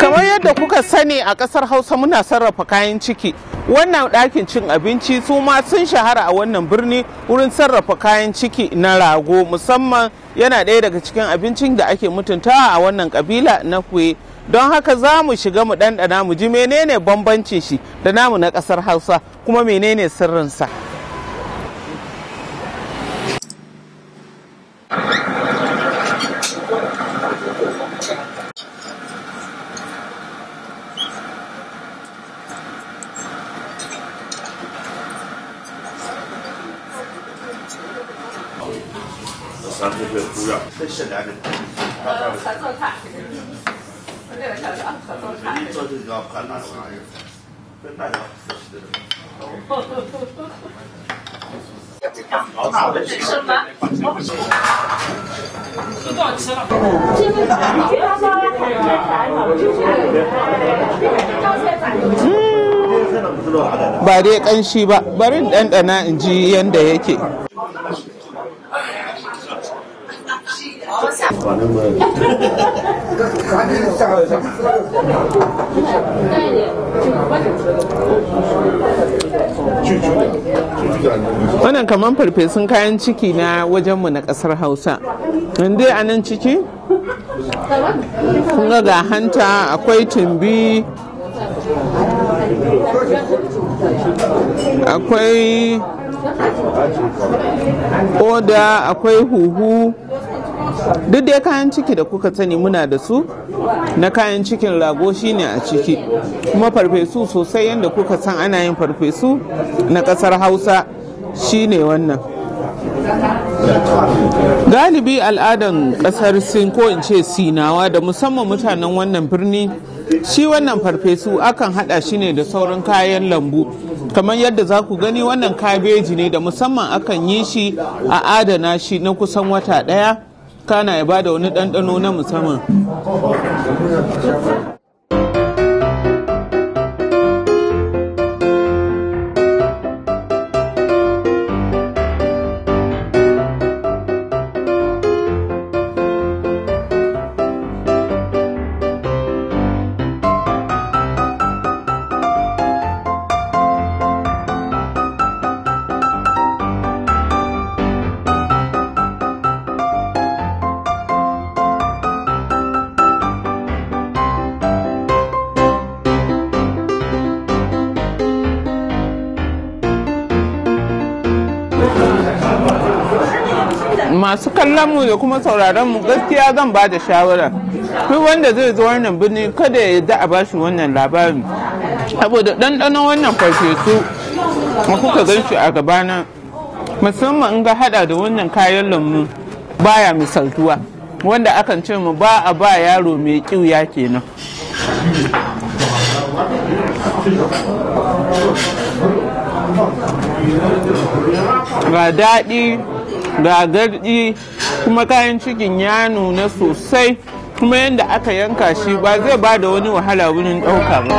kamar yadda kuka sani a ƙasar hausa muna sarrafa kayan ciki. Wannan ɗakin cin abinci su ma sun shahara a wannan birni wurin sarrafa kayan ciki na rago. Musamman yana ɗaya daga cikin abincin da ake mutuntawa a wannan ƙabila na kuwe don haka za mu shiga mu ɗanɗana mu ji menene bambancin shi da namu na ƙasar hausa kuma menene sirrinsa. 三这个主要最是难的，呃，合作卡，那个叫什么合作卡？这是要看那玩意儿，跟大家是的。什么？ba dai ƙanshi ba barin ɗanɗana in ji yadda yake wannan kamar farfesun kayan ciki na wajenmu na ƙasar hausa. Dai a nan ciki? Kun ga hanta akwai tumbi akwai oda akwai huhu. Duk dai kayan ciki da kuka sani muna da su. Na kayan cikin rago shine a ciki. Kuma farfesu sosai yadda kuka san ana yin farfesu na ƙasar hausa shine wannan. Galibi al'adan ƙasar sin ko in ce sinawa da musamman mutanen wannan birni shi wannan farfesu akan hada shi ne da sauran kayan lambu. Kamar yadda za ku gani wannan kabeji ne da musamman akan yi shi a adana shi na kusan wata ɗaya kana ya ba da wani ɗanɗano na musamman. Masu kallon mu da kuma sauraron mu gaskiya zan ba da shawara. Duk wanda zai zo wannan birni kada ya yarda a bashi wannan labarin. Saboda ɗanɗanon wannan farfesu ma kuka gan shi a gabana musamman in ga hada da wannan kayan lambu baya misaltuwa. Wanda akan ce mu ba a ba yaro mai kiuya kenan. Ga daɗi ga gardi kuma kayan cikin ya nuna sosai. Kuma yadda aka yanka shi ba zai ba da wani wahala wurin ɗauka ba.